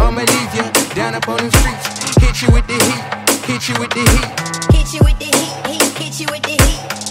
I'ma leave you down up on the streets. Hit you with the heat. Hit you with the heat. Hit you with the heat. Hit you with the heat. Hit you with the heat.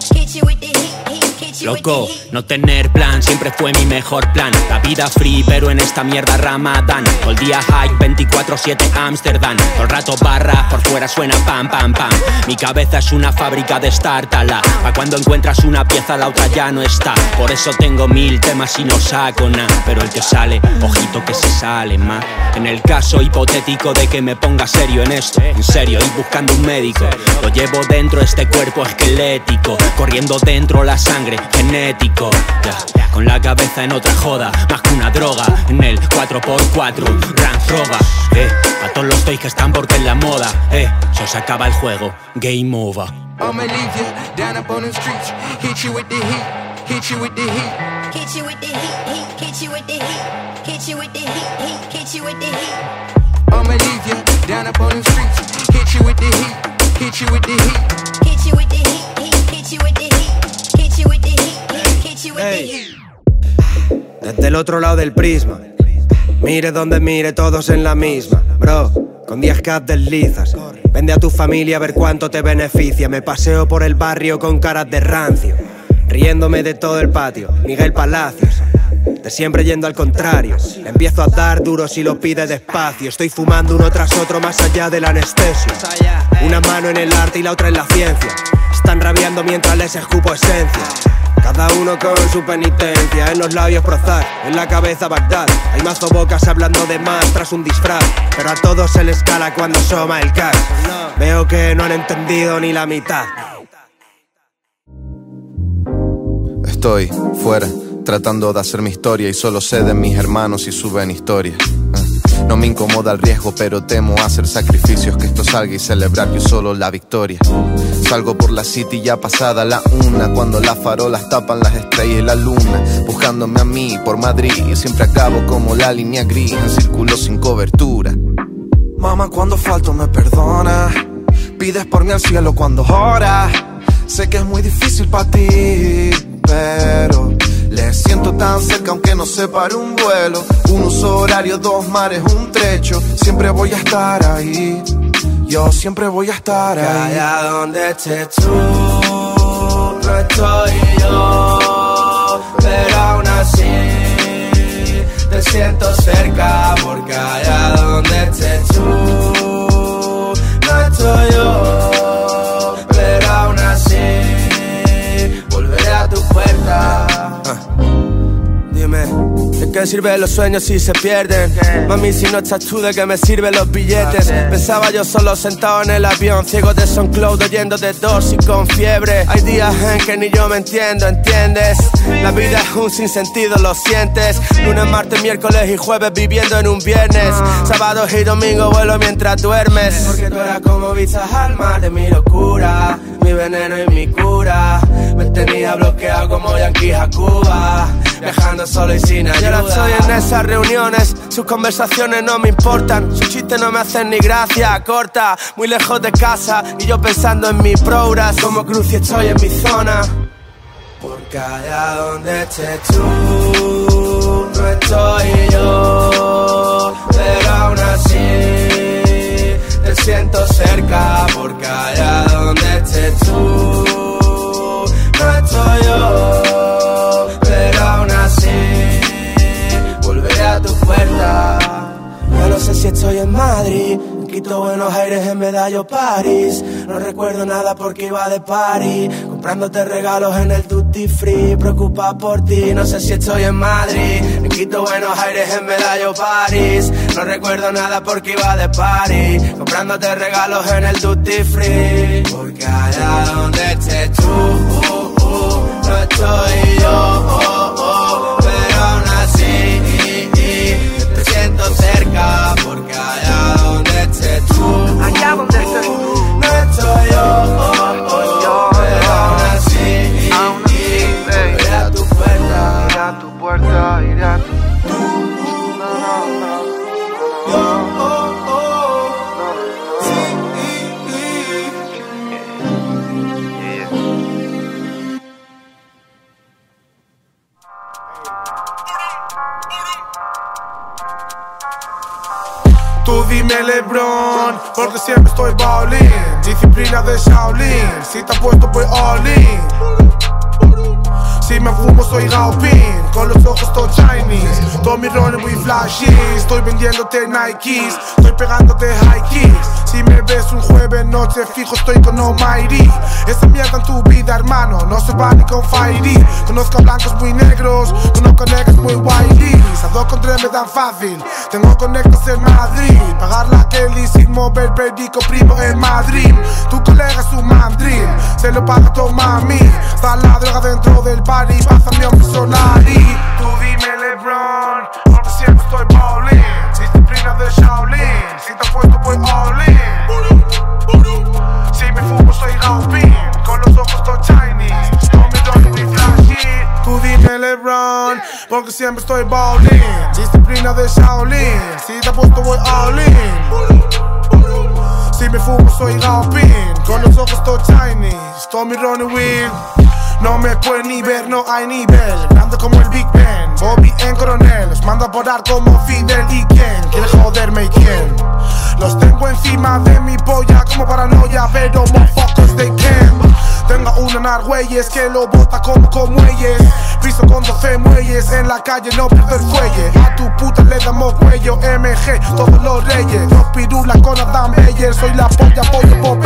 Loco, no tener plan siempre fue mi mejor plan. La vida free, pero en esta mierda ramadán. Todo el día high, 24-7 Amsterdam. Todo el rato barra, por fuera suena pam, pam, pam. Mi cabeza es una fábrica de startala. Pa' cuando encuentras una pieza, la otra ya no está. Por eso tengo mil temas y no saco nada. Pero el que sale, ojito que se sale más. En el caso hipotético de que me ponga serio en esto, en serio, y buscando un médico. Lo llevo dentro este cuerpo esquelético, corriendo dentro la sangre genético. Ya, con la cabeza en otra joda, más que una droga. En el 4x4, Range Rover. Eh, a todos los toys que están porque en la moda. Eh, se acaba el juego, game over. I'ma leave you down up on the streets. Hit you with the heat. Hit you with the heat. Hit you with the heat. Hit you with the heat. Hit you with the heat. Hit you with the heat. I'ma leave you down up on the streets. Hit you with the heat. Hit you with the heat. Hit you with the heat. Desde el otro lado del prisma. Mire donde mire, todos en la misma. Bro, con 10k deslizas. Vende a tu familia a ver cuánto te beneficia. Me paseo por el barrio con caras de rancio. Riéndome de todo el patio. Miguel Palacios. De siempre yendo al contrario. Le empiezo a dar duro si lo pide despacio. Estoy fumando uno tras otro más allá del anestesio. Una mano en el arte y la otra en la ciencia. Están rabiando mientras les escupo esencia. Cada uno con su penitencia, en los labios prozar, en la cabeza Bagdad. Hay mazo bocas hablando de más tras un disfraz, pero a todos se les cala cuando soma el cash. Veo que no han entendido ni la mitad. Estoy fuera, tratando de hacer mi historia y solo sé de mis hermanos y suben historias. Ah, No me incomoda el riesgo, pero temo hacer sacrificios, que esto salga y celebrar yo solo la victoria. Salgo por la city ya pasada la una, cuando las farolas tapan las estrellas y la luna, buscándome a mí por Madrid. Siempre acabo como la línea gris, en círculo sin cobertura. Mamá, cuando falto me perdona. Pides por mí al cielo cuando ora. Sé que es muy difícil para ti, pero le siento tan cerca aunque no separe un vuelo. Un uso horario, dos mares, un trecho. Siempre voy a estar ahí. Yo siempre voy a estar ahí. Allá donde estés tú, no estoy yo, pero aún así te siento cerca, porque allá donde estés tú, no estoy yo, Dime, ¿de qué sirven los sueños si se pierden? Mami, si no estás tú, ¿de qué me sirven los billetes? Pensaba yo solo sentado en el avión, ciego de SoundCloud, oyendo de dos y con fiebre. Hay días en que ni yo me entiendo, ¿entiendes? La vida es un sinsentido, lo sientes. Lunes, martes, miércoles y jueves viviendo en un viernes. Sábados y domingos vuelo mientras duermes. Porque tú eras como vistas al mar de mi locura, mi veneno y mi cura. Me tenía bloqueado como Yankee a Cuba, viajando solo y sin Y ahora estoy en esas reuniones, sus conversaciones no me importan, sus chistes no me hacen ni gracia, corta, muy lejos de casa y yo pensando en mis progras, como cruz y estoy en mi zona. Porque allá donde estés tú, no recuerdo nada porque iba de París. Comprándote regalos en el duty free, preocupa por ti, no sé si estoy en Madrid. Me quito Buenos Aires en Medallo París, no recuerdo nada porque iba de París. Comprándote regalos en el duty free, porque allá donde estés tú, uh, uh, no estoy yo, uh, pero aún así, te siento cerca allá donde estés. No estoy yo, oh, oh, yo, oh, oh, oh, iré a tu puerta, iré a tu puerta, iré a tu Tú dime Lebron. Për të sjem stoj Baolin. Disciplina dhe Shaolin. Si ta pojsh të poj Olin Si me vlu mos o raupin con los ojos todo Chinese. Todo mi rolling muy flashy, estoy vendiéndote Nikes, estoy pegándote high kicks. Si me ves un jueves noche fijo estoy con Almighty. Esa mierda en tu vida hermano, no se va ni con Fairy. Conozco blancos muy negros, conozco a negros muy whitey A dos con tres me dan fácil, tengo conectos en Madrid. Pagar la Kelly sin mover perico primo en Madrid. Tu colega es un mandril, se lo paga tu mami. Está la droga dentro del party, pásame un sonari Tú dime Lebron, porque siempre estoy bowling. Disciplina de Shaolin, si te puesto pues all in. Si me fumo soy Gaupin, con los ojos todo Chinese Con mi dolly muy flashy. Tú dime LeBron, porque siempre estoy bowling. Disciplina de Shaolin, si te puesto voy all in. Si me fumo soy Gaupin, con los ojos todo Chinese Tommy Ronnie Will no me pueden ni ver, no hay nivel. Grande como el Big Ben, Bobby en coronel. Los mando a volar como Fidel y quién. Quiere joderme y quién. Los tengo encima de mi polla como paranoia, pero motherfuckers they can. Tengo una nargueyes que lo bota como con muelles. Piso con 12 muelles en la calle, no pierdo el fuelle. A tu puta le damos cuello, MG, todos los reyes. Dos pirulas con Adam Beyer, soy la polla, pollo, Popeye.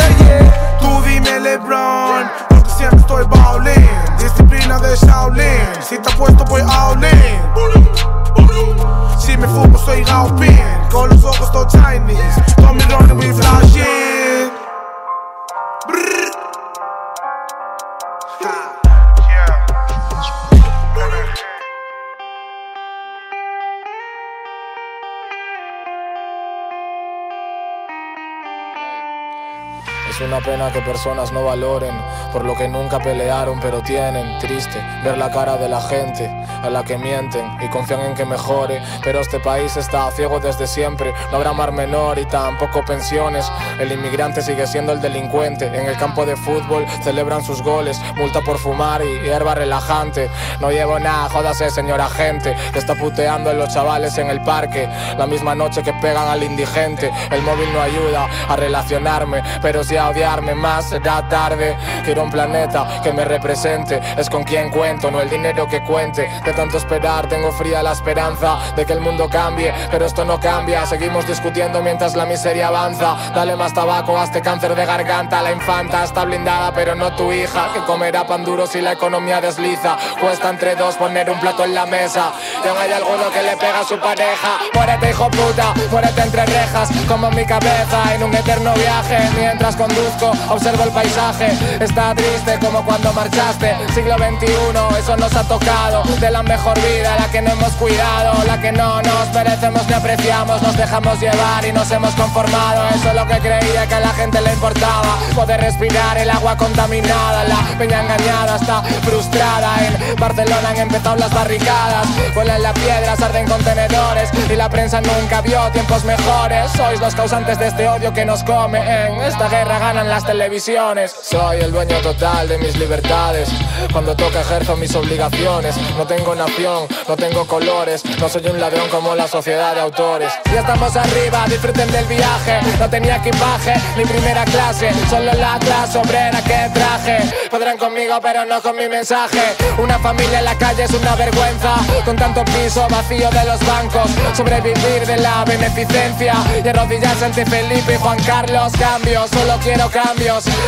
Que personas no valoren por lo que nunca pelearon pero tienen. Triste ver la cara de la gente a la que mienten y confían en que mejore. Pero este país está ciego desde siempre. No habrá mar menor y tampoco pensiones. El inmigrante sigue siendo el delincuente. En el campo de fútbol celebran sus goles. Multa por fumar y hierba relajante. No llevo nada, jódase señor agente. Que está puteando a los chavales en el parque. La misma noche que pegan al indigente. El móvil no ayuda a relacionarme. Pero si a odiarme más será tarde. Quiero un planeta que me represente. Es con quien cuento, no el dinero que cuente. De tanto esperar, tengo fría la esperanza de que el mundo cambie. Pero esto no cambia. Seguimos discutiendo mientras la miseria avanza. Dale más tabaco a este cáncer de garganta. La infanta está blindada, pero no tu hija. Que comerá pan duro si la economía desliza. Cuesta entre dos poner un plato en la mesa. Y aún hay alguno que le pega a su pareja. Muérete, hijo puta, muérete entre rejas. Como mi cabeza en un eterno viaje. Mientras conduzco, observo el paisaje. Está triste como cuando marchaste. Siglo XXI, eso nos ha tocado. De la mejor vida, la que no hemos cuidado. La que no nos merecemos ni apreciamos. Nos dejamos llevar y nos hemos conformado. Eso es lo que creía que a la gente le importaba. Poder respirar el agua contaminada. La peña engañada está frustrada. En Barcelona han empezado las barricadas. Vuelan las piedras, arden contenedores. Y la prensa nunca vio tiempos mejores. Sois los causantes de este odio que nos come. En esta guerra ganan las televisiones. Soy el dueño total de mis libertades. Cuando toca ejerzo mis obligaciones. No tengo nación, no tengo colores. No soy un ladrón como la sociedad de autores. Ya estamos arriba, disfruten del viaje. No tenía equipaje ni primera clase. Solo la clase obrera que traje. Podrán conmigo, pero no con mi mensaje. Una familia en la calle es una vergüenza. Con tanto piso vacío de los bancos. Sobrevivir de la beneficencia. Y arrodillarse ante Felipe y Juan Carlos. Cambios, solo quiero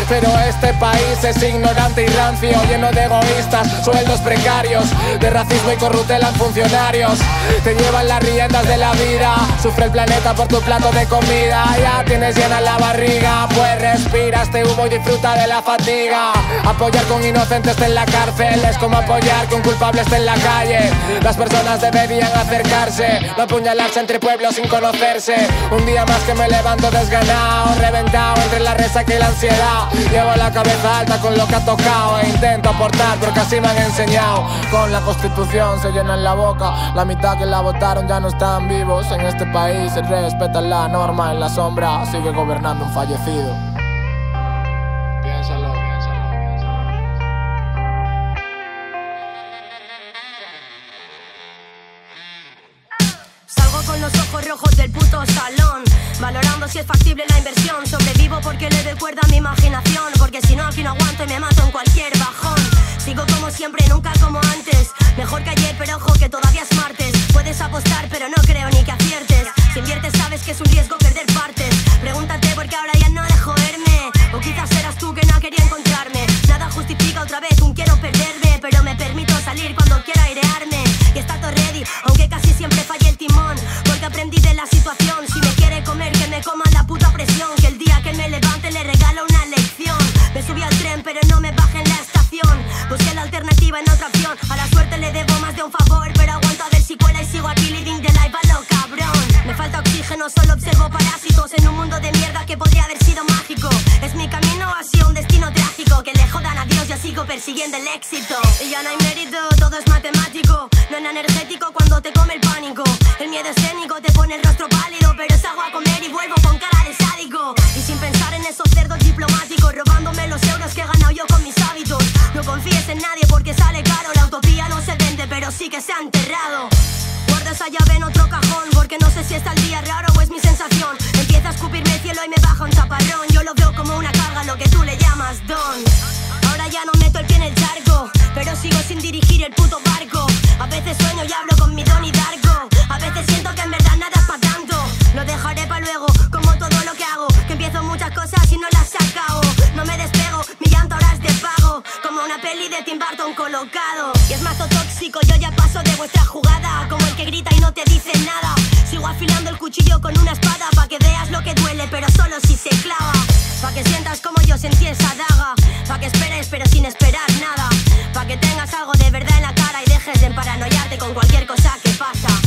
Pero este país es ignorante y rancio. Lleno de egoístas, sueldos precarios. De racismo y corruptela en funcionarios. Te llevan las riendas de la vida. Sufre el planeta por tu plato de comida. Ya tienes llena la barriga. Pues respira este humo y disfruta de la fatiga. Apoyar con inocentes en la cárcel es como apoyar que un culpable esté en la calle. Las personas deberían acercarse, no apuñalarse entre pueblos sin conocerse. Un día más que me levanto desganado, reventado entre la resaca y la ansiedad. Llevo la cabeza alta con lo que ha tocado e intento aportar porque así me han enseñado. Con la constitución se llenan la boca, la mitad que la votaron ya no están vivos. En este país se respeta la norma, en la sombra sigue gobernando un fallecido. Es factible la inversión. Sobrevivo porque le doy cuerda a mi imaginación. Porque si no, aquí no aguanto y me mato en cualquier bajón. Sigo como siempre, nunca como antes. Mejor que ayer, pero ojo que todavía es martes. Puedes apostar, pero no creo ni que aciertes. Si inviertes, sabes que es un riesgo perder partes. Pregúntate por qué ahora ya no dejo verme. O quizás eras tú que no quería encontrarme. Nada justifica otra vez un quiero perderme. Pero me permito salir cuando quiera airearme. Y está todo ready, aunque casi siempre falle el timón. Pero no me bajé en la estación. Busqué la alternativa en otra opción. A la suerte le debo más de un favor. Pero aguanto a ver si cuela y sigo aquí living the life a lo cabrón. Me falta oxígeno, solo observo parásitos en un mundo de persiguiendo el éxito. Y ya no hay mérito, todo es matemático. No es energético cuando te come el pánico. El miedo escénico te pone el rostro pálido. Pero salgo a comer y vuelvo con cara de sádico. Y sin pensar en esos cerdos diplomáticos, robándome los euros que he ganado yo con mis hábitos. No confíes en nadie porque sale caro. La utopía no se vende, pero sí que se ha enterrado. Guardo esa llave en otro cajón porque no sé si está el día raro o es mi sensación. Empieza a escupirme el cielo y me baja un chaparrón. Yo lo veo como una carga, lo que tú le llamas don. Ahora ya no meto el pie en el charco, pero sigo sin dirigir el puto barco. A veces sueño y hablo con mi don y Darko. A veces siento que en verdad nada es pa' tanto. Lo dejaré para luego, como todo lo que hago. Que empiezo muchas cosas y no las acabo. No me despego, mi llanto ahora es de pago. Como una peli de Tim Burton colocado. Y es mazo tóxico, yo ya paso de vuestra jugada. Como el que grita y no te dice nada. Sigo afilando el cuchillo con una espada. Pa' que veas lo que duele, pero solo si se clava. Pa' que sientas como yo sentí esa daga. Pa' que esperes, pero sin esperar nada. Pa' que tengas algo de verdad en la cara y dejes de paranoiarte con cualquier cosa que pasa.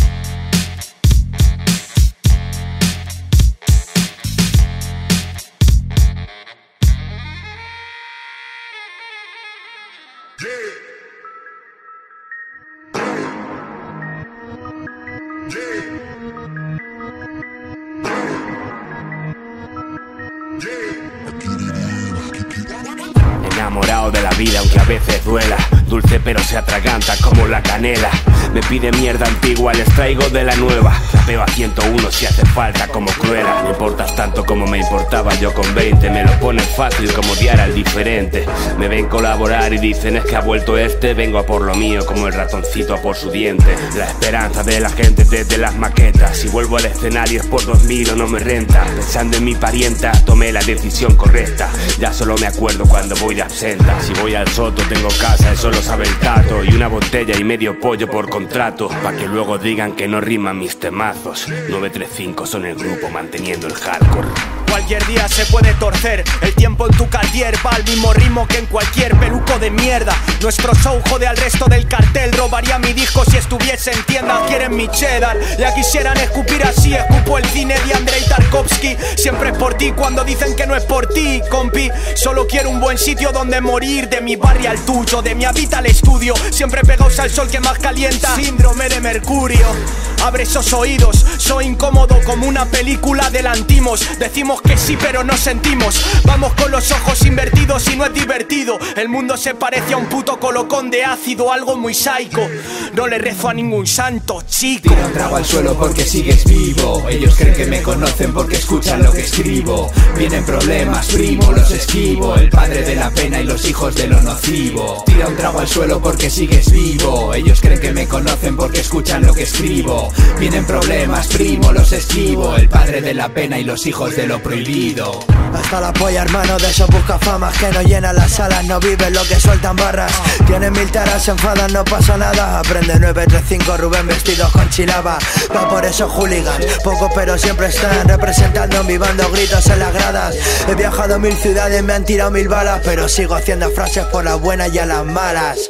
Yeah. Enamorado de la vida aunque a veces duela. Dulce pero se atraganta como la canela. Me pide mierda antigua, les traigo de la nueva. Rapeo a 101 si hace falta como cruela No importas tanto como me importaba yo con 20 Me lo ponen fácil como odiar al diferente. Me ven colaborar y dicen es que ha vuelto este Vengo a por lo mío como el ratoncito a por su diente. La esperanza de la gente desde las maquetas. Si vuelvo al escenario es por 2000 o no me renta. Pensando en mi parienta tomé la decisión correcta. Ya solo me acuerdo cuando voy de Si voy al soto tengo casa, eso lo sabe el tato. Y una botella y medio pollo por contrato Pa' que luego digan que no riman mis temazos. 935 son el grupo manteniendo el hardcore Cualquier día se puede torcer. El tiempo en tu cartier va al mismo ritmo que en cualquier peluco de mierda. Nuestro show jode al resto del cartel. Robaría mi disco si estuviese en tienda Quieren mi cheddar. Ya quisieran escupir así. Escupo el cine de Andrei Tarkovsky. Siempre es por ti cuando dicen que no es por ti, compi. Solo quiero un buen sitio donde morir. De mi barrio al tuyo, de mi habita al estudio. Siempre pegados al sol que más calienta. Síndrome de mercurio. Abre esos oídos, soy incómodo como una película del antimos Decimos que sí pero no sentimos. Vamos con los ojos invertidos y no es divertido. El mundo se parece a un puto colocón de ácido Algo muy psycho. No le rezo a ningún santo, chico. Tira un trago al suelo porque sigues vivo. Ellos creen que me conocen porque escuchan lo que escribo. Vienen problemas, primo, los esquivo. El padre de la pena y los hijos de lo nocivo. Tira un trago al suelo porque sigues vivo. Ellos creen que me conocen porque escuchan lo que escribo. Vienen problemas, primo, los esquivo. El padre de la pena y los hijos de lo prohibido Hasta la polla, hermano, de esos buscafamas que no llenan las salas, no viven lo que sueltan barras. Tienen mil taras, se enfadan, no pasa nada. Aprende 935 Rubén vestidos con chilaba. Va por esos hooligans, pocos pero siempre están representando mi gritos en las gradas. He viajado mil ciudades, me han tirado mil balas, pero sigo haciendo frases por las buenas y a las malas.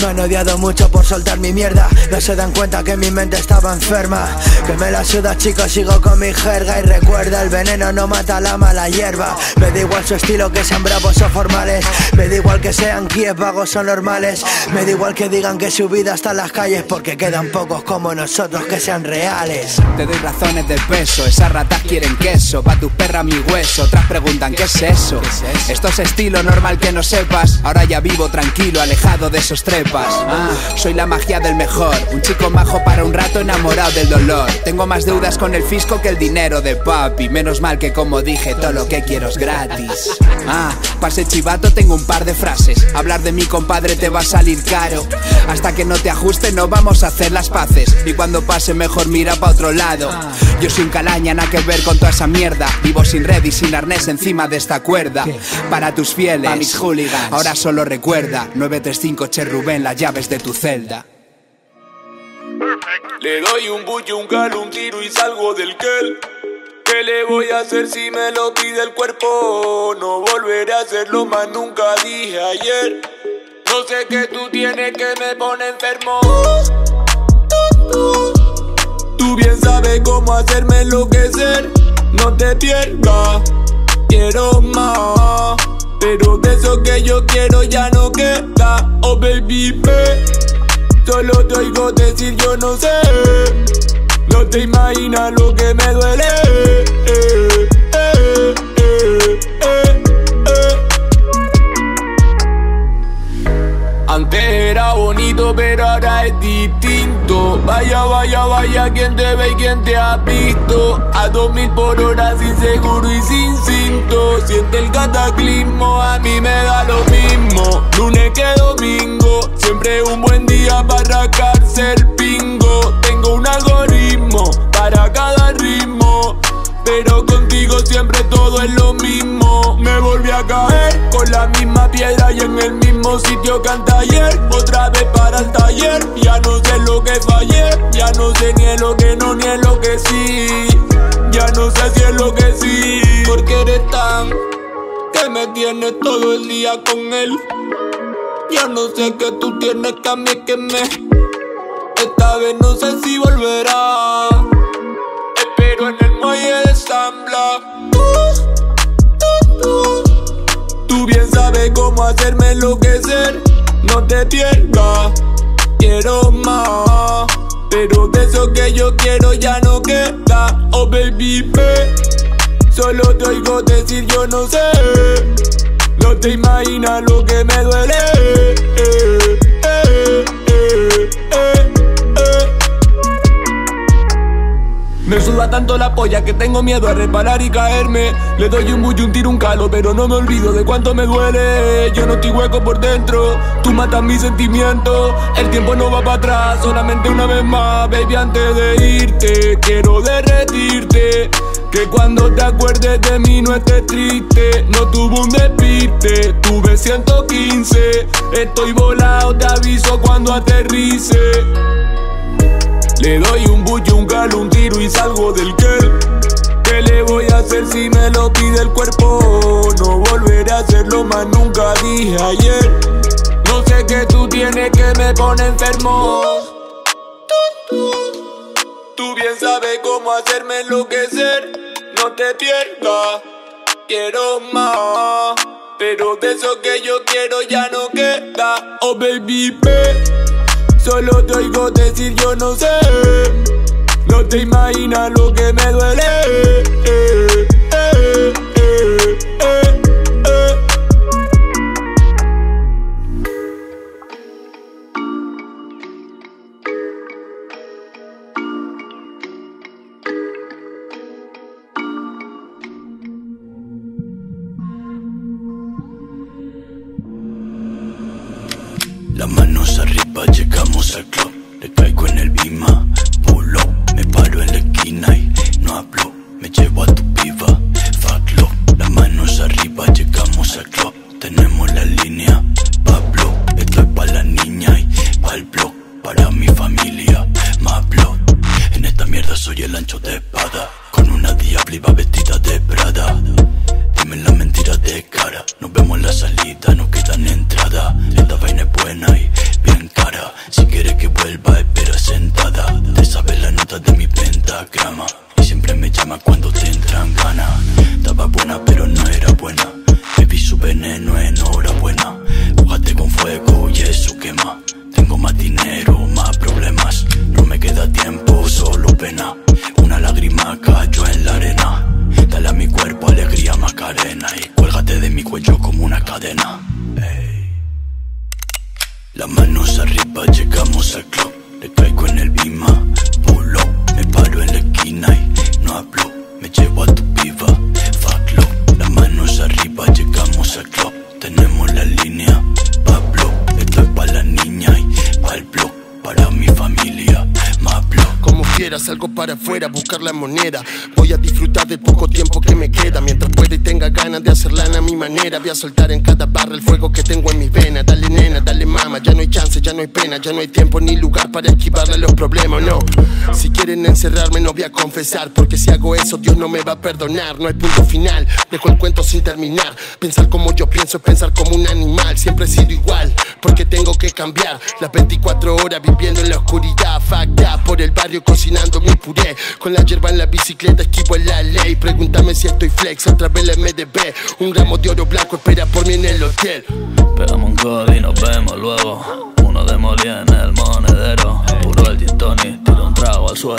Me han odiado mucho por soltar mi mierda, no se dan cuenta que mi mente estaba enferma. Que me la suda, chicos, sigo con mi jerga y recuerda el veneno no mata la mala hierba. Me da igual su estilo que sean bravos o formales. Me da igual que sean Kiev vagos o normales. Me da igual que digan que su vida está en las calles porque quedan pocos como nosotros que sean reales. Te doy razones de peso, esas ratas quieren queso, pa' tus perras mi hueso, otras preguntan ¿qué es eso? Esto es estilo normal que no sepas, ahora ya vivo tranquilo, alejado de esos trepas. Ah, soy la magia del mejor, un chico majo para un rato enamorado del dolor. Tengo más deudas con el fisco que el dinero de papi. Menos mal que como dije, todo lo que quiero es gratis. Ah, pase chivato, tengo un par de frases. Hablar de mi compadre te va a salir caro. Hasta que no te ajuste, no vamos a hacer las paces. Y cuando pase, mejor mira pa' otro lado. Yo soy un calaña, nada que ver con toda esa mierda. Vivo sin red y sin arnés encima de esta cuerda. Para tus fieles, mis hooligans. Ahora solo recuerda: 935 Che Rubén, las llaves de tu celda. Le doy un buche, un calo, un tiro y salgo del kel. ¿Qué le voy a hacer si me lo pide el cuerpo? No volveré a hacerlo más nunca, dije ayer. No sé qué tú tienes que me pone enfermo. Tú bien sabes cómo hacerme enloquecer. No te pierdas, quiero más. Pero de eso que yo quiero ya no queda. Oh baby, baby. Solo te oigo decir yo no sé No te imaginas lo que me duele. Eh, eh, eh, Antes era bonito pero ahora es distinto. Vaya, vaya, vaya, quien te ve y quien te ha visto. A dos mil por hora sin seguro y sin cinto. Siente el cataclismo, a mí me da lo mismo. Lunes que domingo, siempre un buen día para arrancarse el pingo. Tengo un algoritmo para cada ritmo pero contigo siempre todo es lo mismo. Me volví a caer con la misma piedra y en el mismo sitio que ayer. Otra vez para el taller. Ya no sé lo que fallé. Ya no sé ni es lo que no ni es lo que sí. Ya no sé si es lo que sí. Porque eres tan que me tienes todo el día con él. Ya no sé qué tú tienes que a mí que me. Esta vez no sé si volverá. Espero en el muelle de Zambla. Tú bien sabes cómo hacerme enloquecer. No te pierdas, quiero más. Pero de eso que yo quiero ya no queda. Oh baby. Solo te oigo decir yo no sé. No te imaginas lo que me duele. Me suda tanto la polla que tengo miedo a reparar y caerme. Le doy un bullo, un tiro, un calo, pero no me olvido de cuánto me duele. Yo no estoy hueco por dentro, tú matas mis sentimientos. El tiempo no va para atrás, solamente una vez más, baby, antes de irte. Quiero derretirte. Que cuando te acuerdes de mí no estés triste. No tuve un despiste, tuve 115. Estoy volado, te aviso cuando aterrice. Le doy un bullo, un galo, un tiro y salgo del kel. ¿Qué le voy a hacer si me lo pide el cuerpo? No volveré a hacerlo más nunca, dije ayer. No sé qué tú tienes que me pone enfermo. Tú bien sabes cómo hacerme enloquecer. No te pierdas, quiero más. Pero de eso que yo quiero ya no queda. Oh baby, babe. Solo te oigo decir yo no sé. No te imaginas lo que me duele. Eh. Llegamos al club. Le caigo en el bima, pull up, me paro en la esquina y no hablo. Me llevo a tu piba, love. Las manos arriba, llegamos al club. Tenemos la línea, Pablo. Estoy pa' la niña y pa' el blog. Para mi familia, más blood. En esta mierda soy el ancho de espada. Con una diabla vestida de Prada. Dime la mentira de cara. Nos vemos en la salida, nos quedan entrada. Esta vaina es buena y soltar en cada barra el fuego que tengo en mi vena. Dale nena, dale mama, ya no hay chance, ya no hay pena, ya no hay tiempo ni lugar para esquivarle los problemas, no. Si quieren encerrarme no voy a confesar, porque si hago eso Dios no me va a perdonar. No hay punto final, dejo el cuento sin terminar. Pensar como yo pienso, pensar como un animal. Siempre he sido igual, porque tengo que cambiar. Las 24 horas viviendo en la oscuridad, up, por el barrio cocinando mi puré. Con la hierba en la bicicleta esquivo en la ley. Pregúntame si estoy flex, otra vez la MDB. Un gramo de oro blanco espera por mí en el hotel. Pegamos un code y nos vemos luego. Uno de molí en el monedero. Puro el gin Esto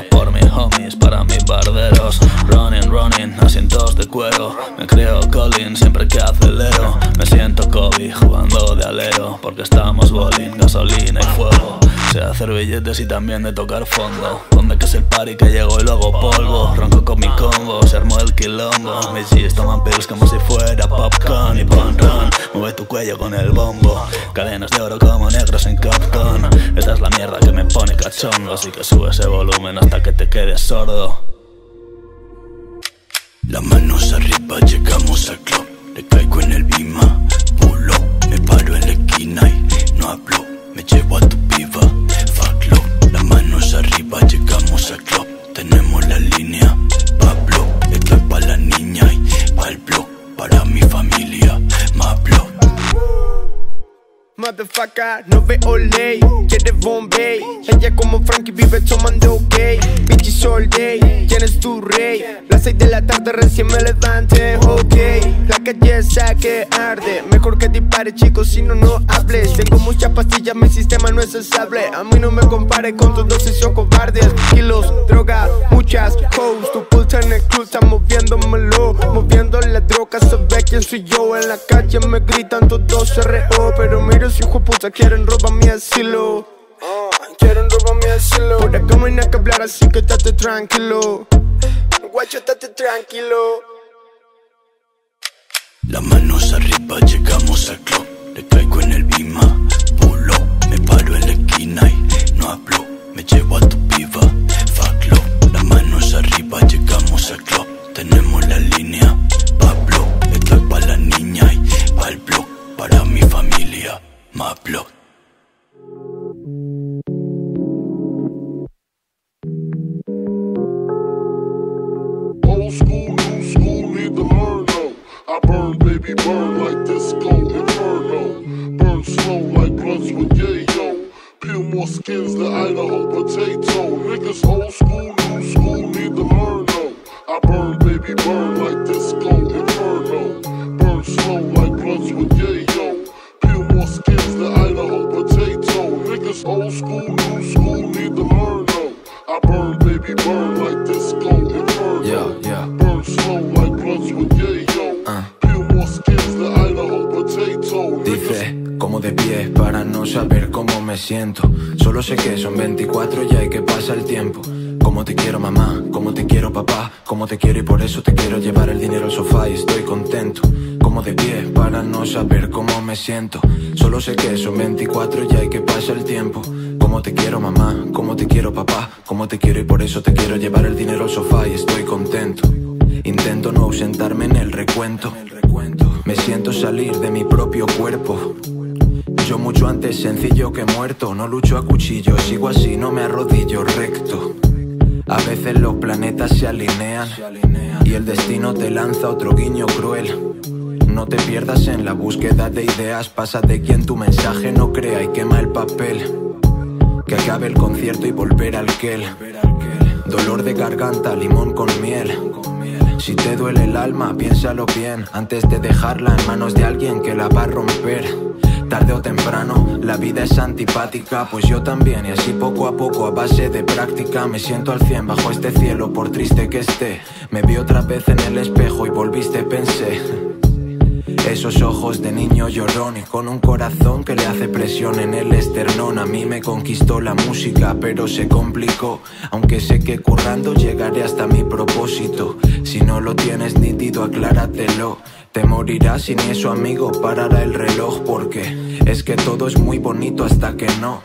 es por mis homies, para mis barderos. Running, running, asientos de cuero. Me creo Colin siempre que acelero. Me siento Kobe jugando de alero. Porque estamos bowling, gasolina y fuego. Sé hacer billetes y también de tocar fondo. Donde que es el party que llego y luego polvo. Ronco con mi combo, se armó el quilombo. Mis G's toman pills como si fuera popcorn y pon run. Mueve tu cuello con el bombo. Cadenas de oro como negros en Compton. Esta es la mierda que me pone cachondo. Así que sube ese volumen hasta que te quedes sordo. Las manos arriba, llegamos al club. Le caigo en el bima, pulo. Me paro en la esquina y no hablo. Me llevo a tu piba, fuck love. Las manos arriba, llegamos al club. Tenemos la línea, Pablo. Esto es para la niña y para el blog. Para mi familia, más blog. Motherfucker, no veo ley, quiere Bombay. Ella como Frankie vive tomando gay. Bitches all day, ¿quién es tu rey? Las seis de la tarde recién me levante, ok. La calle esa que arde. Mejor que dispare chicos si no no hables. Tengo muchas pastillas, mi sistema no es estable. A mí no me compare con todos esos cobardes. Kilos, droga, muchas hoes. Tu pulsa en el club, está moviéndomelo Moviendo la droga, sabe quién soy yo. En la calle me gritan todos RO Pero mira si hijo de puta quieren robar mi asilo Quieren robar mi asilo Por acá no hay nada que hablar así que estate tranquilo Guacho, estate tranquilo Las manos arriba, llegamos al club. Le caigo en el bima, pulo. Me paro en la esquina y no hablo. Me llevo a tu piba, fuck love. Las manos arriba, llegamos al club. Tenemos la línea, Pablo. Esto es para la niña y para el blog. Para mi familia, más blood. Old school, new school, need the murno. I burn, baby, burn like disco inferno. Burn slow like with. Peel more skins than Idaho potato. Niggas old school, new school, need the murno. I burn, baby, burn like disco inferno. Burn slow like blunts with yayo. Old school, new school, need the murno. I burn, baby, burn like disco inferno. Yeah, yeah. Burn slow like blunts with yayo. Peel more skins than Idaho potato. Dice, como de pie para no saber cómo me siento. Solo sé que son 24 ya y que pasa el tiempo. Como te quiero mamá, como te quiero papá, como te quiero y por eso te quiero llevar el dinero al sofá y estoy contento. Como de pie para no saber cómo me siento. Solo sé que son 24 ya y que pasa el tiempo. Como te quiero mamá, como te quiero papá, como te quiero y por eso te quiero llevar el dinero al sofá y estoy contento. Intento no ausentarme en el recuento. Me siento salir de mi propio cuerpo. Yo mucho antes sencillo que muerto. No lucho a cuchillo, sigo así, no me arrodillo recto. A veces los planetas se alinean y el destino te lanza otro guiño cruel. No te pierdas en la búsqueda de ideas, pasa de quien tu mensaje no crea y quema el papel. Que acabe el concierto y volver al quel. Dolor de garganta, limón con miel. Si te duele el alma, piénsalo bien antes de dejarla en manos de alguien que la va a romper. Tarde o temprano, la vida es antipática, pues yo también, y así poco a poco, a base de práctica, me siento al cien bajo este cielo, por triste que esté. Me vi otra vez en el espejo y volviste, pensé. Esos ojos de niño llorón y con un corazón que le hace presión en el esternón. A mí me conquistó la música, pero se complicó. Aunque sé que currando llegaré hasta mi propósito. Si no lo tienes nítido, acláratelo. Te morirás y ni eso, amigo, parará el reloj. Porque es que todo es muy bonito hasta que no.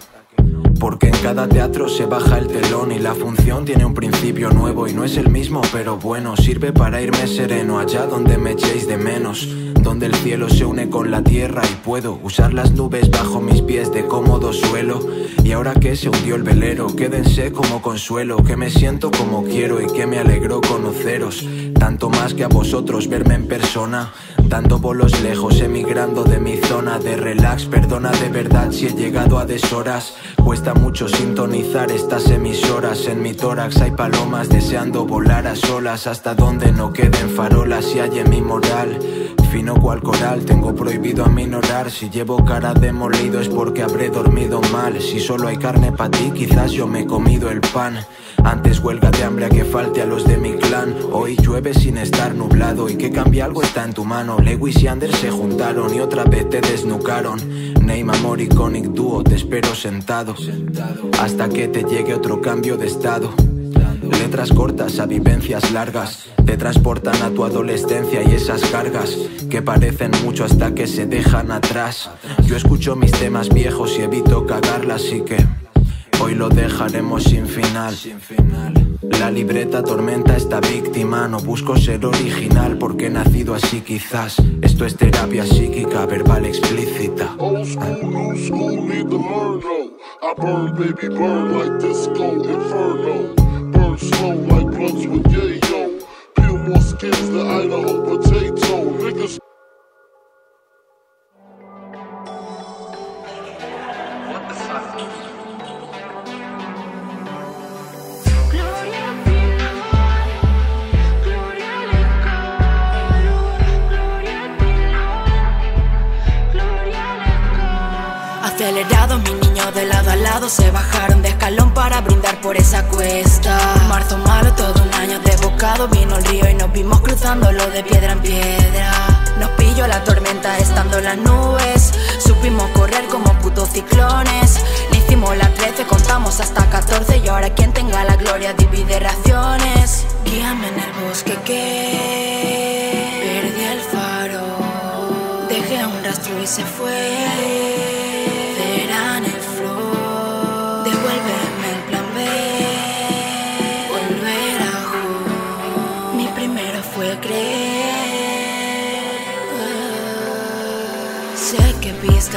Porque en cada teatro se baja el telón y la función tiene un principio nuevo y no es el mismo, pero bueno, sirve para irme sereno allá donde me echéis de menos donde el cielo se une con la tierra y puedo usar las nubes bajo mis pies de cómodo suelo. Y ahora que se hundió el velero, quédense como consuelo, que me siento como quiero y que me alegro conoceros. Tanto más que a vosotros verme en persona, dando bolos lejos, emigrando de mi zona de relax. Perdona de verdad si he llegado a deshoras. Cuesta mucho sintonizar estas emisoras. En mi tórax hay palomas deseando volar a solas hasta donde no queden farolas y hay mi moral. Fino cual coral, tengo prohibido aminorar. Si llevo cara de molido es porque habré dormido mal. Si solo hay carne para ti, quizás yo me he comido el pan. Antes huelga de hambre a que falte a los de mi clan. Hoy llueve sin estar nublado y que cambie algo está en tu mano. Lewis y Anders se juntaron y otra vez te desnucaron. Name Amor Iconic Duo, te espero sentado. Hasta que te llegue otro cambio de estado. Letras cortas a vivencias largas te transportan a tu adolescencia y esas cargas que parecen mucho hasta que se dejan atrás. Yo escucho mis temas viejos y evito cagarlas, así que hoy lo dejaremos sin final. La libreta tormenta esta víctima, no busco ser original porque he nacido así quizás. Esto es terapia psíquica, verbal explícita. I burn, baby, burn like disco inferno. Burn slow like blunts with yayo. Peel more skins than Idaho potato. Niggas. Niños de se bajaron de escalón para brindar por esa cuesta. Marzo malo, todo un año de bocado, vino el río y nos vimos cruzándolo de piedra en piedra. Nos pilló la tormenta estando en las nubes, supimos correr como putos ciclones. Le hicimos las 13, contamos hasta 14 y ahora quien tenga la gloria divide raciones. Guíame en el bosque que perdí el faro, dejé un rastro y se fue.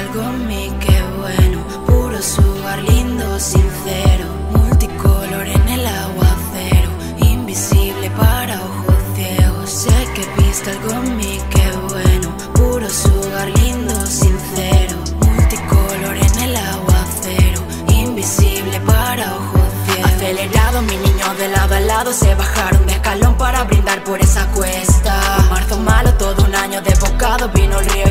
En mí, qué bueno, puro sugar, lindo, sincero, multicolor en el aguacero, invisible para ojos ciegos. Sé que viste algo en mí, qué bueno, puro sugar, lindo, sincero, multicolor en el aguacero, invisible para ojos ciegos. Acelerados, mis niños de lado a lado se bajaron de escalón para brindar por esa cuesta. Marzo malo, todo un año de bocado, vino el río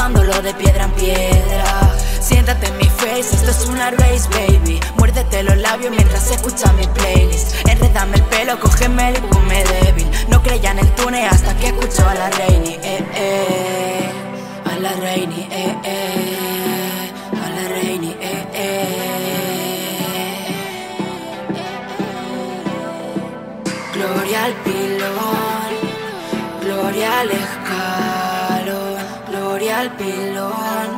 y cruzándolo de piedra en piedra. Siéntate en mi face, esto es una race, baby. Muérdete los labios mientras escucha mi playlist. Enredame el pelo, cógeme el me débil. No creía en el túnel hasta que escucho a la Reini, eh, eh. A la Reini, eh, eh. A la Reini, eh, eh. Gloria al pilón, gloria al gloria al pilón.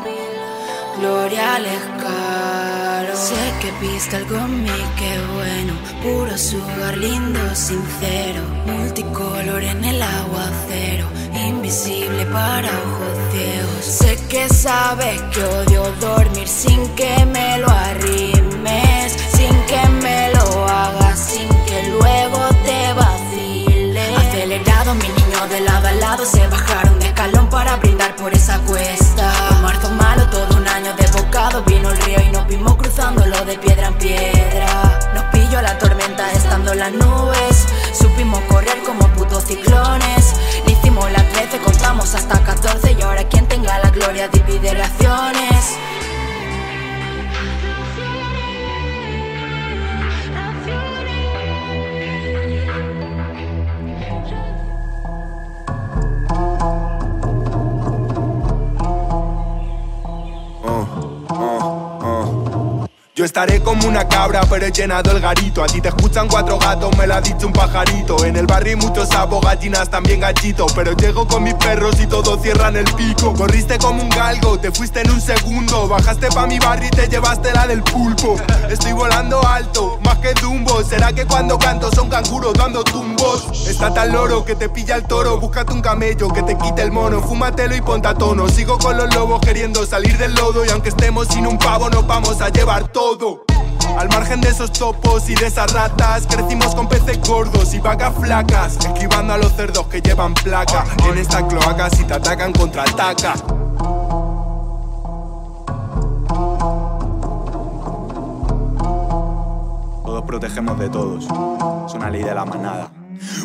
Gloria al escalón. Sé que viste algo en mí, qué bueno. Puro sugar, lindo, sincero. Multicolor en el aguacero. Invisible para ojos ciegos. Sé que sabes que odio dormir sin que me lo arrimes. Sin que me lo hagas, sin que luego te vacile. Acelerado, mi niño de lado a lado se bajaron escalón para brindar por esa cuesta. Marzo malo, todo un año de bocado, vino el río y nos vimos cruzándolo de piedra en piedra. Nos pilló la tormenta estando en las nubes, supimos correr como putos ciclones. Le hicimos las 13, contamos hasta 14 y ahora quien tenga la gloria divide raciones. Yo estaré como una cabra, pero he llenado el garito. A ti te escuchan cuatro gatos, me lo ha dicho un pajarito. En el barrio muchos sapos, gallinas también gachito. Pero llego con mis perros y todos cierran el pico. Corriste como un galgo, te fuiste en un segundo. Bajaste pa' mi barrio y te llevaste la del pulpo. Estoy volando alto, más que Dumbo. ¿Será que cuando canto son canguros dando tumbos? Está tan loro que te pilla el toro. Búscate un camello que te quite el mono. Fúmatelo y ponte a tono. Sigo con los lobos queriendo salir del lodo. Y aunque estemos sin un pavo, nos vamos a llevar todo. Al margen de esos topos y de esas ratas, crecimos con peces gordos y vacas flacas, esquivando a los cerdos que llevan placa. En esta cloaca, si te atacan, contraataca. Todos protegemos de todos. Es una ley de la manada.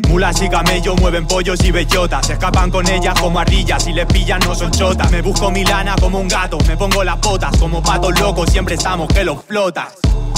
Mulas y camellos mueven pollos y bellotas. Se escapan con ellas como ardillas y les pillan no son chotas. Me busco mi lana como un gato, me pongo las botas como patos locos. Siempre estamos que los flotas.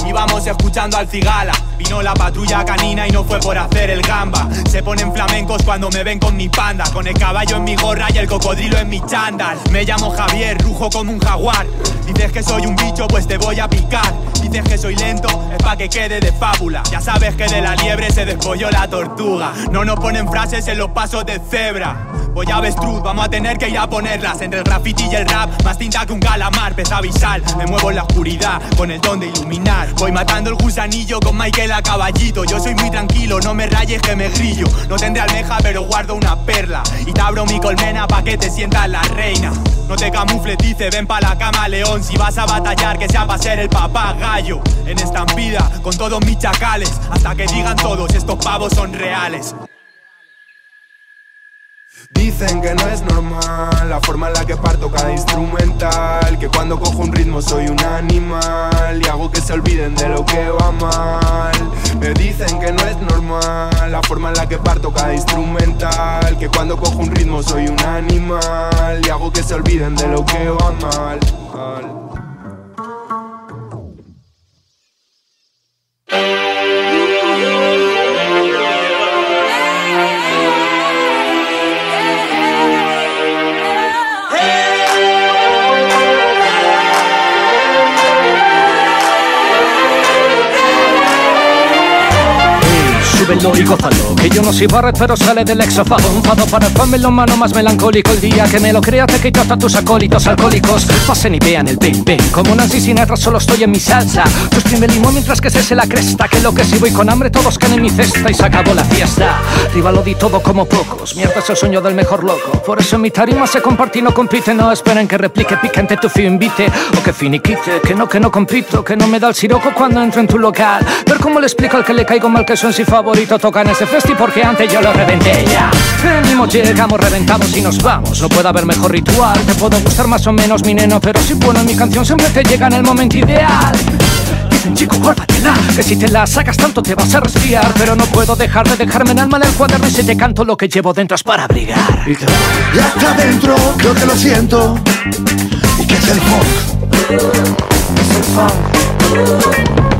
Íbamos escuchando al cigala, vino la patrulla canina y no fue por hacer el gamba. Se ponen flamencos cuando me ven con mi panda, con el caballo en mi gorra y el cocodrilo en mi chándal. Me llamo Javier, rujo como un jaguar. Dices que soy un bicho, pues te voy a picar. Dices que soy lento, es pa' que quede de fábula. Ya sabes que de la liebre se despolló la tortuga. No nos ponen frases en los pasos de cebra. Voy a avestruz, vamos a tener que ir a ponerlas entre el graffiti y el rap. Más tinta que un calamar, pez abisal. Me muevo en la oscuridad con el don de iluminar. Voy matando el gusanillo con Michael a caballito. Yo soy muy tranquilo, no me rayes que me grillo. No tendré almeja, pero guardo una perla. Y te abro mi colmena pa' que te sientas la reina. No te camufles, dice, ven pa' la cama, león. Si vas a batallar, que sea pa' ser el papagayo. En estampida, con todos mis chacales. Hasta que digan todos, estos pavos son reales. Dicen que no es normal la forma en la que parto cada instrumental. Que cuando cojo un ritmo soy un animal y hago que se olviden de lo que va mal. Me dicen que no es normal la forma en la que parto cada instrumental. Que cuando cojo un ritmo soy un animal y hago que se olviden de lo que va mal. Y gózalo Que yo no soy Barret pero sale del exófago Un fado para el lo mano más melancólico. El día que me lo creas te quito hasta tus acólitos alcohólicos. Pasen y vean el Big Bang Como Nancy Sinatra solo estoy en mi salsa. Tú exprime limón mientras que se la cresta. Que lo que si voy con hambre todos caen en mi cesta Y se acabó la fiesta. Arriba lo di todo como pocos. Mierda es el sueño del mejor loco. Por eso mi tarima se comparte y no compite. No esperen que replique picante tu fío invite. O que finiquite Que no, que no compito. Que no me da el siroco cuando entro en tu local. Pero como le explico al que le caigo mal que son si favorito toca en ese festi porque antes yo lo reventé ya. Venimos, llegamos, reventamos y nos vamos. No puede haber mejor ritual. Te puedo gustar más o menos mi neno, pero si bueno, mi canción siempre te llega en el momento ideal. Dicen chico, guárdatela, que si te la sacas tanto te vas a resfriar. Pero no puedo dejar de dejarme en alma en el cuaderno y si te canto lo que llevo dentro es para abrigar. Ya está dentro, creo que lo siento. ¿Y qué es el funk? Es el funk.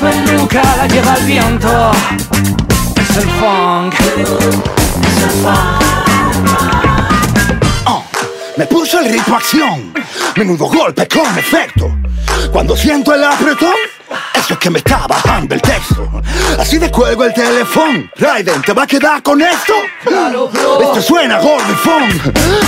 Nunca la lleva el viento. Es el funk. Es el funk. Oh, me puso el ritmo acción. Menudo golpe con efecto. Cuando siento el apretón. Eso es que me está bajando el texto. Así de cuelgo el teléfono. Raiden, ¿te va a quedar con esto? Claro, bro. Esto suena Phone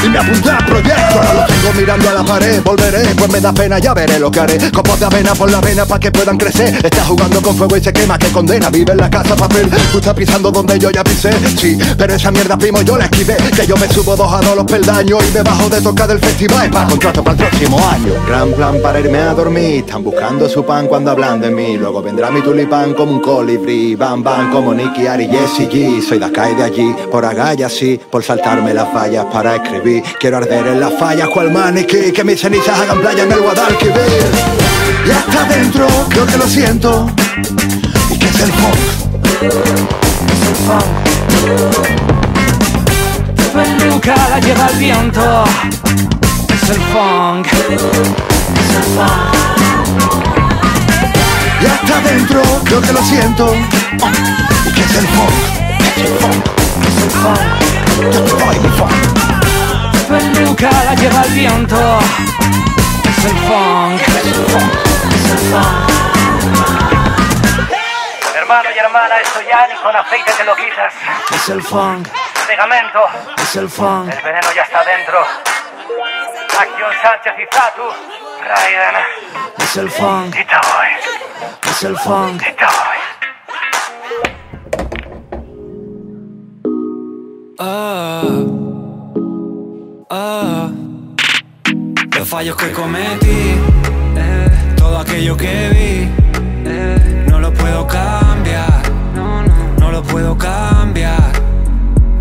Y me apunta a proyecto. Ahora lo tengo mirando a la pared. Volveré, pues me da pena, ya veré lo que haré. Copos de avena por la vena para que puedan crecer. Está jugando con fuego y se quema, que condena. Vive en la casa papel. Tú estás pisando donde yo ya pisé. Sí, pero esa mierda, primo, yo la esquivé. Que yo me subo dos a dos los peldaños y me bajo de tocar del festival. Es para contrato para el próximo año. Gran plan para irme a dormir. Están buscando su pan cuando hablan de mí. Luego vendrá mi tulipán como un colibrí. Bam, bam, como Nicky, Ari, Jesse G. Soy acá y de allí, por agallas sí, por saltarme las vallas para escribir. Quiero arder en las fallas cual maniquí, que mis cenizas hagan playa en el Guadalquivir. Ya está dentro, creo que lo siento. ¿Y qué es el funk? Es el funk. Nunca la lleva el viento. Es el funk. Es el funk. Ya está dentro, creo que lo siento. ¿Y qué es el funk? Es el funk. Es el funk. Yo te doy mi funk. Nunca la lleva el viento. Es el funk. Es el funk. Hermano y hermana, esto ya ni con aceite te lo quitas. Es el funk, Pegamento, es el funk. el veneno ya está dentro. Acción Sánchez y Zatu, Raiden, Es el funk, Ita Boy, es el funk. Ah, ah, los fallos que cometí, eh, todo aquello que vi, eh, no lo puedo cambiar, no, no, no lo puedo cambiar.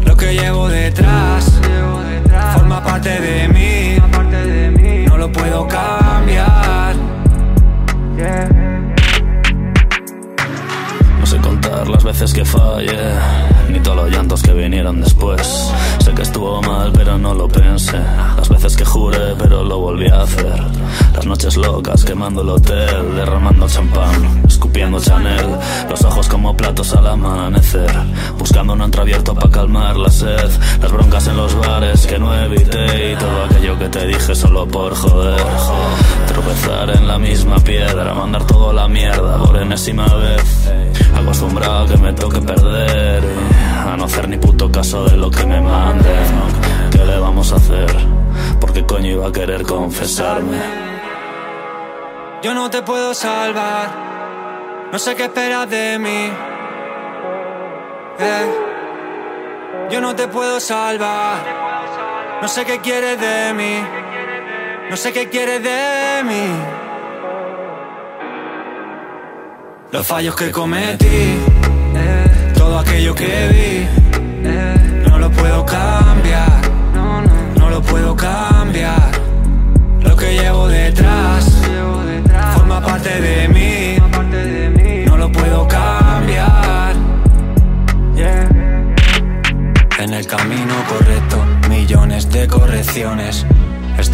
Lo que llevo detrás, forma parte de mí, veces que fallé, ni todos los llantos que vinieron después. Sé que estuvo mal, pero no lo pensé. Las veces que juré, pero lo volví a hacer. Las noches locas quemando el hotel, derramando champán, escupiendo Chanel. Los ojos como platos al amanecer, buscando un entreabierto para calmar la sed. Las broncas en los bares que no evité y todo aquello que te dije solo por joder. Tropezar en la misma piedra, mandar todo la mierda por enésima vez. Acostumbrado a que me toque perder a no hacer ni puto caso de lo que me manden. ¿Qué le vamos a hacer? Porque coño iba a querer confesarme. Yo no te puedo salvar, no sé qué esperas de mí. Eh, Yo no te puedo salvar, no sé qué quieres de mí, no sé qué quieres de mí. Los fallos que cometí, eh, todo aquello que vi, eh, no lo puedo cambiar, no, lo puedo cambiar. Lo que llevo detrás parte de mí, no lo puedo cambiar. En el camino correcto, millones de correcciones.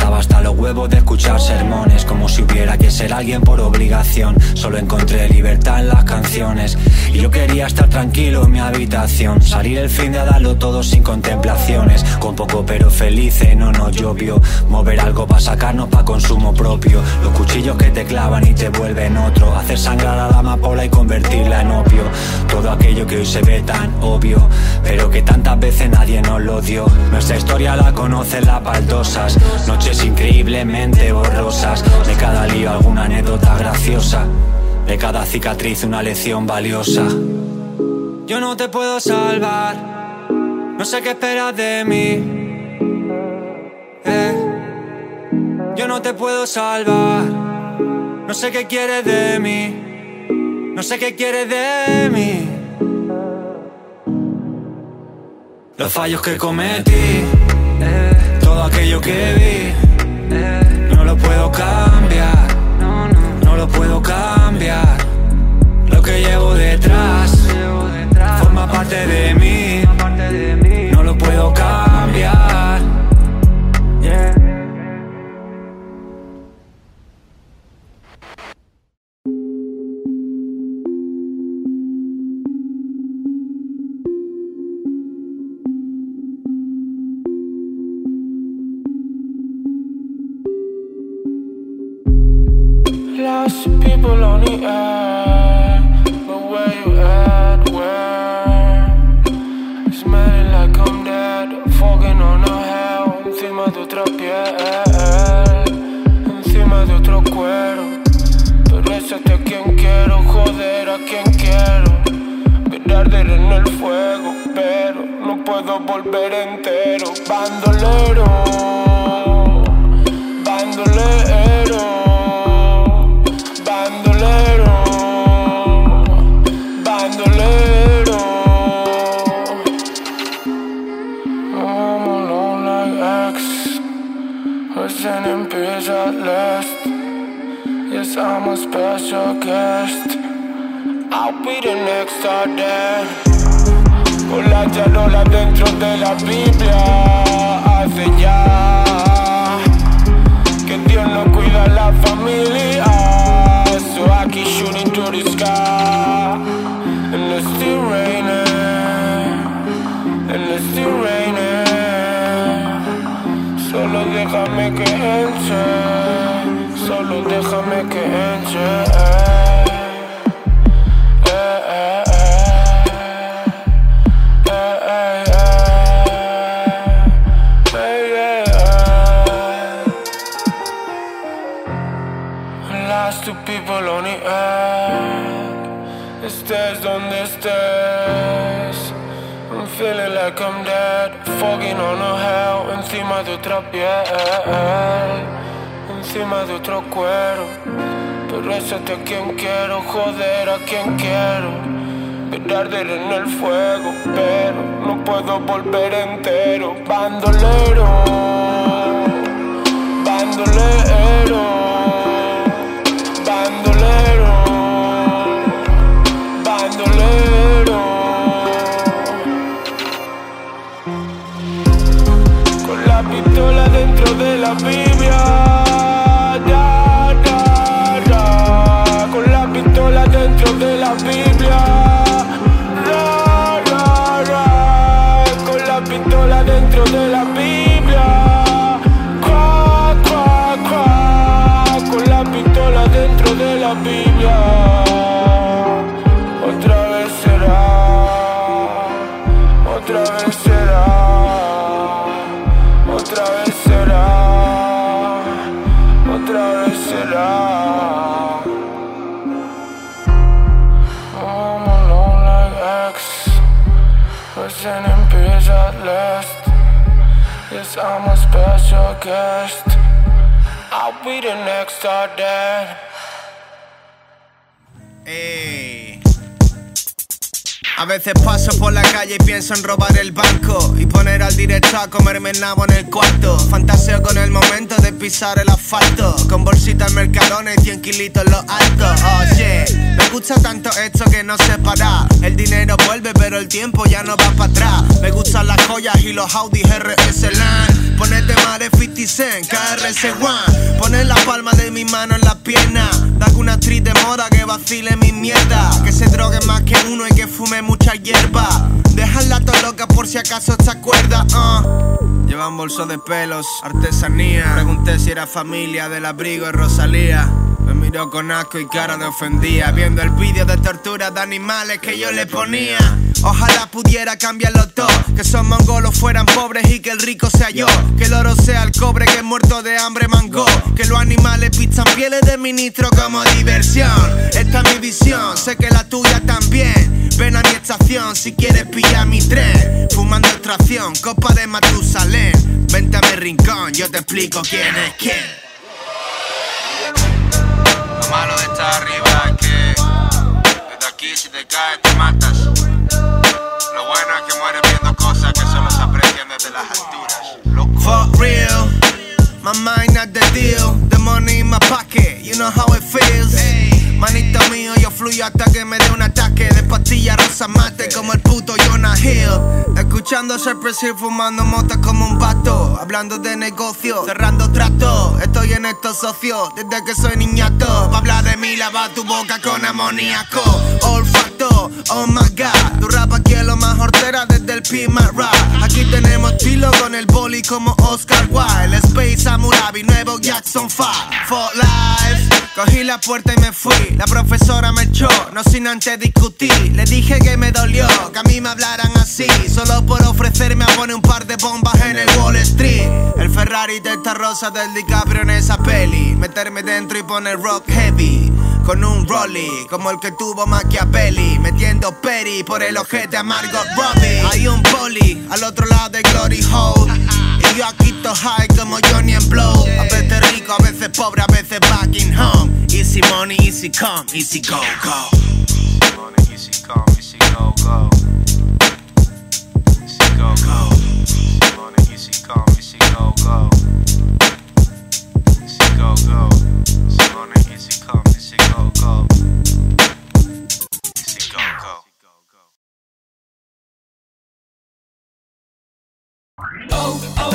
Estaba hasta los huevos de escuchar sermones, como si hubiera que ser alguien por obligación. Solo encontré libertad en las canciones. Y yo quería estar tranquilo en mi habitación. Salir el fin de darlo todo sin contemplaciones. Con poco pero felices, no nos llovió. Mover algo para sacarnos para consumo propio. Los cuchillos que te clavan y te vuelven otro. Hacer sangrar a la amapola y convertirla en opio. Todo aquello que hoy se ve tan obvio, pero que tantas veces nadie nos lo dio. Nuestra historia la conocen las baldosas. Noches increíblemente borrosas. De cada lío alguna anécdota graciosa. De cada cicatriz una lección valiosa. Yo no te puedo salvar. No sé qué esperas de mí. Eh. Yo no te puedo salvar. No sé qué quieres de mí. No sé qué quieres de mí. Los fallos que cometí, aquello que vi, no lo puedo cambiar, no lo puedo cambiar. Lo que llevo detrás forma parte de mí, a quien quiero. Ver arder en el fuego, pero no puedo volver entero. Bandolero, bandolero. Bandolero, bandolero. I'm alone like X. Listen in peace at last. Yes, I'm a special guest. I'll be the next there. Con la charola dentro de la Biblia. Hace ya que Dios no cuida a la familia. So I keep shooting to the sky. And it's still raining. And it's still raining. Solo déjame que entre. Solo déjame que entre. Like dead. Fucking on a hell. Encima de otra piel. Encima de otro cuero. Pero es a quien quiero. Joder a quien quiero. Arder en el fuego. Pero no puedo volver entero. Bandolero. Bandolero, Con la pistola dentro de la Biblia. Con la pistola dentro de la Biblia. Special guest. I'll be the next star dead. A veces paso por la calle y pienso en robar el banco y poner al directo a comerme el nabo en el cuarto. Fantaseo con el momento de pisar el asfalto, con bolsitas Mercadona y 100 kilitos en lo alto. Oye, me gusta tanto esto que no se para. El dinero vuelve, pero el tiempo ya no va para atrás. Me gustan las joyas y los Audi RS Land. Ponete de 50 Cent, KRS One. Poner la palma de mi mano en la pierna. Da una actriz de moda que vacile mi mierda. Que se drogue más mucha hierba. Dejarla toda loca por si acaso te acuerdas. Uh. Lleva un bolso de pelos, artesanía. Pregunté si era familia del abrigo de Rosalía. Me miró con asco y cara de ofendía. Viendo el vídeo de tortura de animales que yo le ponía. Ojalá pudiera cambiarlo todo. Que esos mongolos fueran pobres y que el rico sea yo. Que el oro sea el cobre, que muerto de hambre mango. Que los animales pistan pieles de ministro como diversión. Esta es mi visión, sé que la tuya también. Ven a mi estación si quieres pillar mi tren. Fumando extracción, copa de Matusalén. Vente a mi rincón, yo te explico quién es quién. Lo malo de estar arriba es que desde aquí si te caes te matas. Lo bueno es que mueres viendo cosas que solo se aprecian desde las alturas. For real, my mind not the deal. The money in my pocket, you know how it feels. Manito mío, yo fluyo hasta que me dé un ataque de pastilla rosa mate como el puto Jonah Hill. Escuchando Cypress fumando motas como un pato. Hablando de negocio, cerrando trato. Estoy en estos socios desde que soy niñato. Pa' hablar de mí, lava tu boca con amoníaco. Oh my god. Tu rap aquí es lo más hortera desde el Pima Rap. Aquí tenemos estilo con el boli como Oscar Wilde. Space Samurabi, nuevo Jackson 5. For life. Cogí la puerta y me fui. La profesora me echó, no sin antes discutir. Le dije que me dolió, que a mí me hablaran así. Solo por ofrecerme a poner un par de bombas en el Wall Street. El Ferrari de esta rosa del DiCaprio en esa peli. Meterme dentro y poner rock heavy. Con un rolly, como el que tuvo Machiavelli. Metiendo peri por el ojete a Margot Robbie. Hay un poli al otro lado de Glory Hole. Yo aquí to high como Johnny and Blow. A veces rico, a veces pobre, a veces back in home. Easy money, easy come, easy go, go. Money, easy come, easy go, go. Easy go, go. Money, easy come, easy go, go. Easy go, go. Money, easy come, easy go, go. Easy go, go. Oh, oh.